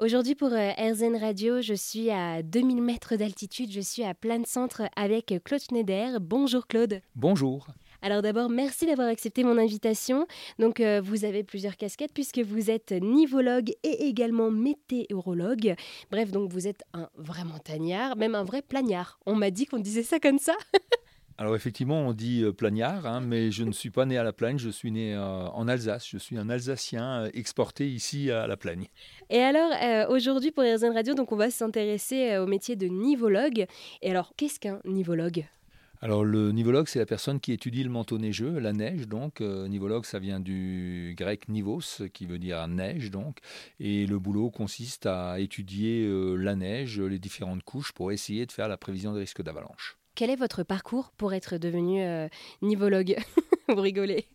Aujourd'hui pour euh, RZN Radio, je suis à 2000 mètres d'altitude, je suis à plein centre avec Claude Schneider. Bonjour Claude. Bonjour. Alors d'abord, merci d'avoir accepté mon invitation. Donc euh, vous avez plusieurs casquettes puisque vous êtes nivologue et également météorologue. Bref, donc vous êtes un vrai montagnard, même un vrai plagnard. On m'a dit qu'on disait ça comme ça. Alors effectivement, on dit euh, plagnard, hein, mais je ne suis pas né à la Plagne, je suis né euh, en Alsace. Je suis un Alsacien euh, exporté ici à la Plagne. Et alors, aujourd'hui pour RZN Radio, donc on va s'intéresser au métier de nivologue. Et alors, qu'est-ce qu'un nivologue? Alors le nivologue, c'est la personne qui étudie le manteau neigeux, la neige donc. nivologue, ça vient du grec nivos, qui veut dire neige donc. Et le boulot consiste à étudier la neige, les différentes couches, pour essayer de faire la prévision des risques d'avalanche. Quel est votre parcours pour être devenu euh, nivologue Vous rigolez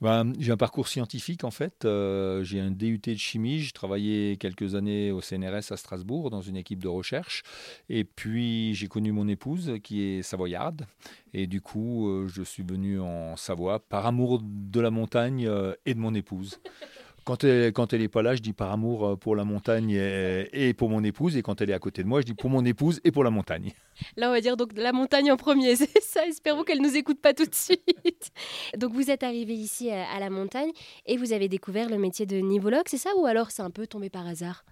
ben, j'ai un parcours scientifique en fait. Euh, j'ai un DUT de chimie. J'ai travaillé quelques années au CNRS à Strasbourg dans une équipe de recherche. Et puis j'ai connu mon épouse qui est savoyarde. Et du coup, euh, je suis venu en Savoie par amour de la montagne et de mon épouse. Quand elle, quand elle est pas là, je dis par amour euh, pour la montagne et, pour mon épouse. Et quand elle est à côté de moi, je dis pour mon épouse et pour la montagne. Là, on va dire donc la montagne en premier, c'est ça. Espérons qu'elle nous écoute pas tout de suite. Donc, vous êtes arrivé ici à la montagne et vous avez découvert le métier de nivologue, c'est ça? Ou alors c'est un peu tombé par hasard?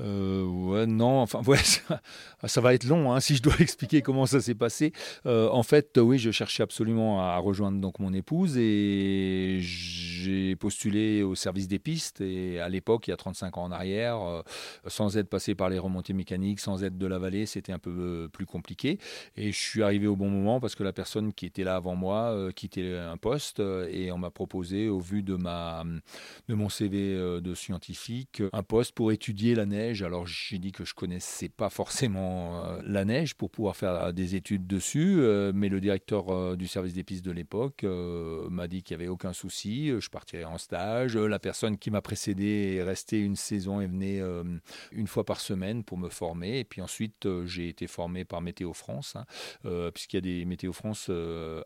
Euh, ouais, non, enfin, ça, va être long hein, si je dois expliquer comment ça s'est passé. Euh, en fait, oui, je cherchais absolument à rejoindre donc mon épouse et j'ai postulé au service des pistes. Et à l'époque, il y a 35 ans en arrière, euh, sans être passé par les remontées mécaniques, sans être de la vallée, c'était un peu plus compliqué. Et je suis arrivé au bon moment parce que la personne qui était là avant moi quittait un poste et on m'a proposé, au vu de, ma, de mon CV de scientifique, un poste pour étudier la neige alors j'ai dit que je connaissais pas forcément euh, la neige pour pouvoir faire euh, des études dessus, euh, mais le directeur du service des pistes de l'époque m'a dit qu'il n'y avait aucun souci, je partirais en stage. La personne qui m'a précédé est restée une saison et venait une fois par semaine pour me former. Et puis ensuite, j'ai été formé par Météo France, hein, puisqu'il y a des Météo France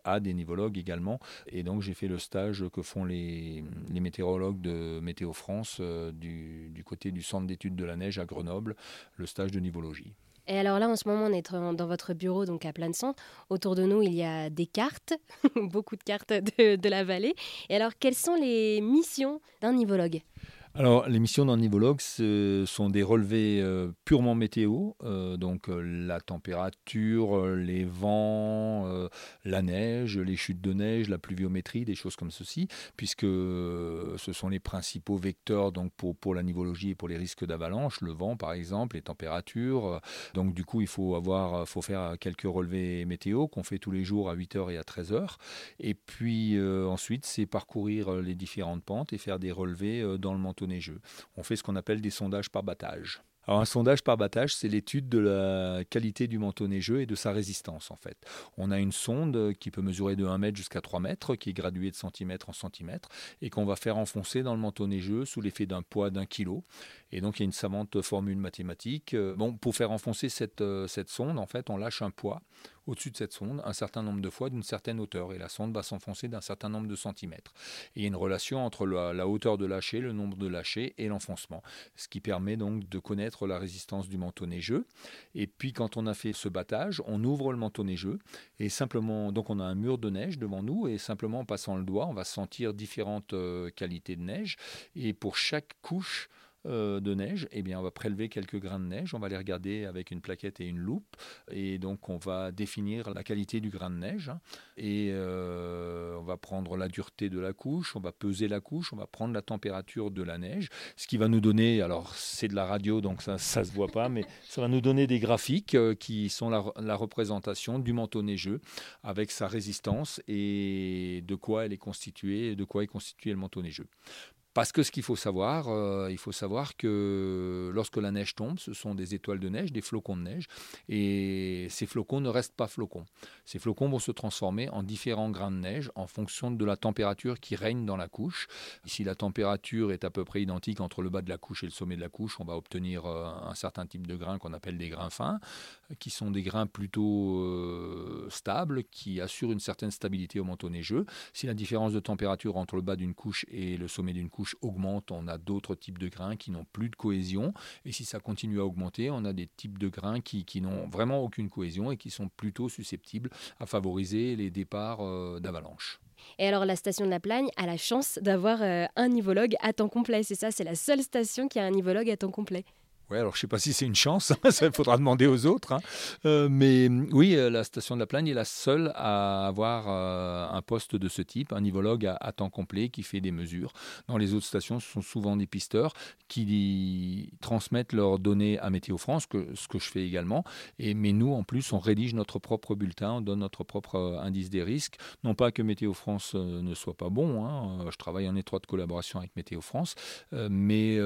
a des nivologues également. Et donc j'ai fait le stage que font les, météorologues de Météo France du, du côté du centre d'études de la neige à Grenoble, le stage de nivologie. Et alors là, en ce moment, on est dans votre bureau, donc à plein de centre. Autour de nous, il y a des cartes, beaucoup de cartes de, de, la vallée. Et alors, quelles sont les missions d'un nivologue? Alors, les missions d'un nivologue, ce sont des relevés euh, purement météo, euh, donc euh, la température, les vents, la neige, les chutes de neige, la pluviométrie, des choses comme ceci, puisque ce sont les principaux vecteurs donc pour, la nivologie et pour les risques d'avalanche, le vent par exemple, les températures. Donc, du coup, il faut, avoir, faut faire quelques relevés météo qu'on fait tous les jours à 8h et à 13h. Et puis ensuite, c'est parcourir les différentes pentes et faire des relevés dans le manteau On fait ce qu'on appelle des sondages par battage. Un sondage par battage, c'est l'étude de la qualité du manteau neigeux et de sa résistance en fait. On a une sonde qui peut mesurer de 1 mètre jusqu'à 3 mètres, qui est graduée de centimètre en centimètre, et qu'on va faire enfoncer dans le manteau neigeux sous l'effet d'un poids d'un kilo. Et donc il y a une savante formule mathématique. Bon, pour faire enfoncer cette, cette sonde, en fait, on lâche un poids au-dessus de cette sonde un certain nombre de fois d'une certaine hauteur, et la sonde va s'enfoncer d'un certain nombre de centimètres. Et il y a une relation entre la, hauteur de lâcher, le nombre de lâchers et l'enfoncement, ce qui permet donc de connaître la résistance du manteau neigeux. Et puis quand on a fait ce battage, on ouvre le manteau neigeux et simplement, donc on a un mur de neige devant nous et simplement en passant le doigt, on va sentir différentes euh, qualités de neige. Et pour chaque couche, euh, de neige, eh bien, on va prélever quelques grains de neige, on va les regarder avec une plaquette et une loupe, et donc on va définir la qualité du grain de neige, hein. et euh, on va prendre la dureté de la couche, on va peser la couche, on va prendre la température de la neige, ce qui va nous donner, alors c'est de la radio, donc ça ne se voit pas, mais ça va nous donner des graphiques euh, qui sont la, la représentation du manteau neigeux avec sa résistance et de quoi elle est constituée, de quoi est constitué le manteau neigeux. Parce que ce qu'il faut savoir, euh, il faut savoir que lorsque la neige tombe, ce sont des étoiles de neige, des flocons de neige, et ces flocons ne restent pas flocons. Ces flocons vont se transformer en différents grains de neige en fonction de la température qui règne dans la couche. Si la température est à peu près identique entre le bas de la couche et le sommet de la couche, on va obtenir euh, un certain type de grains qu'on appelle des grains fins, qui sont des grains plutôt euh, stables, qui assurent une certaine stabilité au manteau neigeux. Si la différence de température entre le bas d'une couche et le sommet d'une couche augmente, on a d'autres types de grains qui n'ont plus de cohésion. Et si ça continue à augmenter, on a des types de grains qui, n'ont vraiment aucune cohésion et qui sont plutôt susceptibles à favoriser les départs euh, d'avalanche. Et alors la station de la Plagne a la chance d'avoir euh, un nivologue à temps complet. C'est ça, c'est la seule station qui a un nivologue à temps complet. Oui, alors je ne sais pas si c'est une chance, ça faudra demander aux autres. Hein. Euh, mais oui, euh, la station de la Plagne est la seule à avoir euh, un poste de ce type, un nivologue à, temps complet qui fait des mesures. Dans les autres stations, ce sont souvent des pisteurs qui transmettent leurs données à Météo France, ce que je fais également. Mais nous, en plus, on rédige notre propre bulletin, on donne notre propre indice des risques. Non pas que Météo France ne soit pas bon, hein, je travaille en étroite collaboration avec Météo France, mais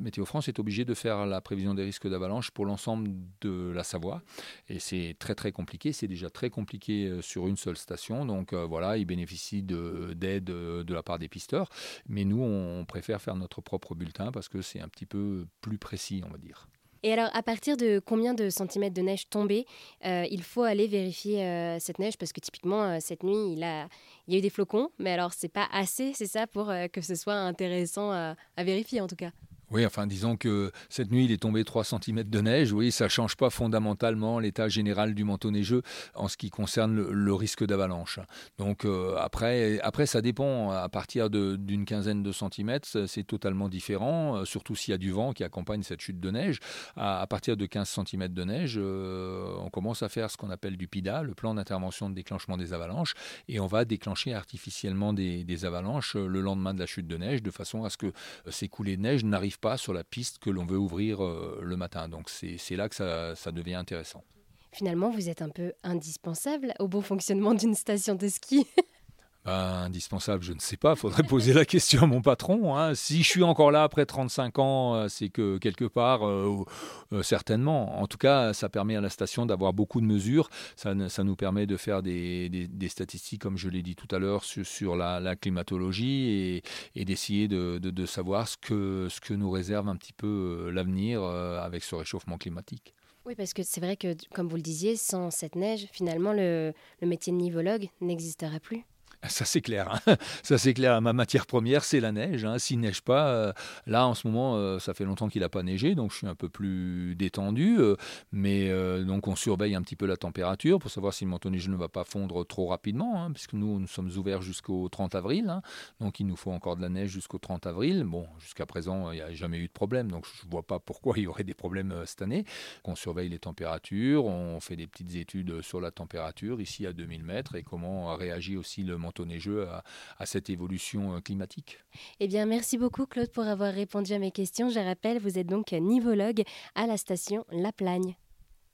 Météo France est obligé de faire la prévision des risques d'avalanche pour l'ensemble de la Savoie. Et c'est très très compliqué. C'est déjà très compliqué euh, sur une seule station. Donc euh, voilà, ils bénéficient d'aide euh, de, la part des pisteurs. Mais nous, on préfère faire notre propre bulletin parce que c'est un petit peu plus précis, on va dire. Et alors, à partir de combien de centimètres de neige tombée, il faut aller vérifier cette neige? Parce que typiquement, cette nuit, il, a, il y a eu des flocons, mais alors c'est pas assez, c'est ça, pour que ce soit intéressant à vérifier en tout cas? Oui, enfin, disons que cette nuit, il est tombé 3 cm de neige. Oui, ça ne change pas fondamentalement l'état général du manteau neigeux en ce qui concerne le, risque d'avalanche. Donc, euh, après, après, ça dépend. À partir d'une quinzaine de centimètres, c'est totalement différent, euh, surtout s'il y a du vent qui accompagne cette chute de neige. À, partir de 15 cm de neige, euh, on commence à faire ce qu'on appelle du PIDA, le plan d'intervention de déclenchement des avalanches, et on va déclencher artificiellement des, des avalanches le lendemain de la chute de neige, de façon à ce que ces coulées de neige n'arrivent pas sur la piste que l'on veut ouvrir euh, le matin. Donc c'est là que ça, ça devient intéressant. Finalement, vous êtes un peu indispensable au bon fonctionnement d'une station de ski. Indispensable, je ne sais pas. Faudrait poser la question à mon patron. Hein. Si je suis encore là après 35 ans, euh, c'est que quelque part, euh, euh, certainement. En tout cas, ça permet à la station d'avoir beaucoup de mesures. Ça, nous permet de faire des, statistiques, comme je l'ai dit tout à l'heure, sur, la, climatologie et, d'essayer de, savoir ce que, ce que nous réserve un petit peu l'avenir avec ce réchauffement climatique. Oui, parce que c'est vrai que, comme vous le disiez, sans cette neige, finalement, le, le métier de nivologue n'existerait plus. Ça c'est clair, hein. ça c'est clair. Ma matière première c'est la neige. Hein. S'il neige pas, euh, là en ce moment euh, ça fait longtemps qu'il n'a pas neigé, donc je suis un peu plus détendu. Euh, mais donc on surveille un petit peu la température pour savoir si le manteau neigeux ne va pas fondre trop rapidement, hein, puisque nous nous sommes ouverts jusqu'au 30 avril, donc il nous faut encore de la neige jusqu'au 30 avril. Bon, jusqu'à présent il n'y a jamais eu de problème, donc je ne vois pas pourquoi il y aurait des problèmes cette année. On surveille les températures, on fait des petites études sur la température ici à 2000 mètres et comment réagit aussi le manteau neigeux à, cette évolution euh, climatique. Eh bien, merci beaucoup Claude pour avoir répondu à mes questions. Je rappelle, vous êtes donc nivologue à la station La Plagne.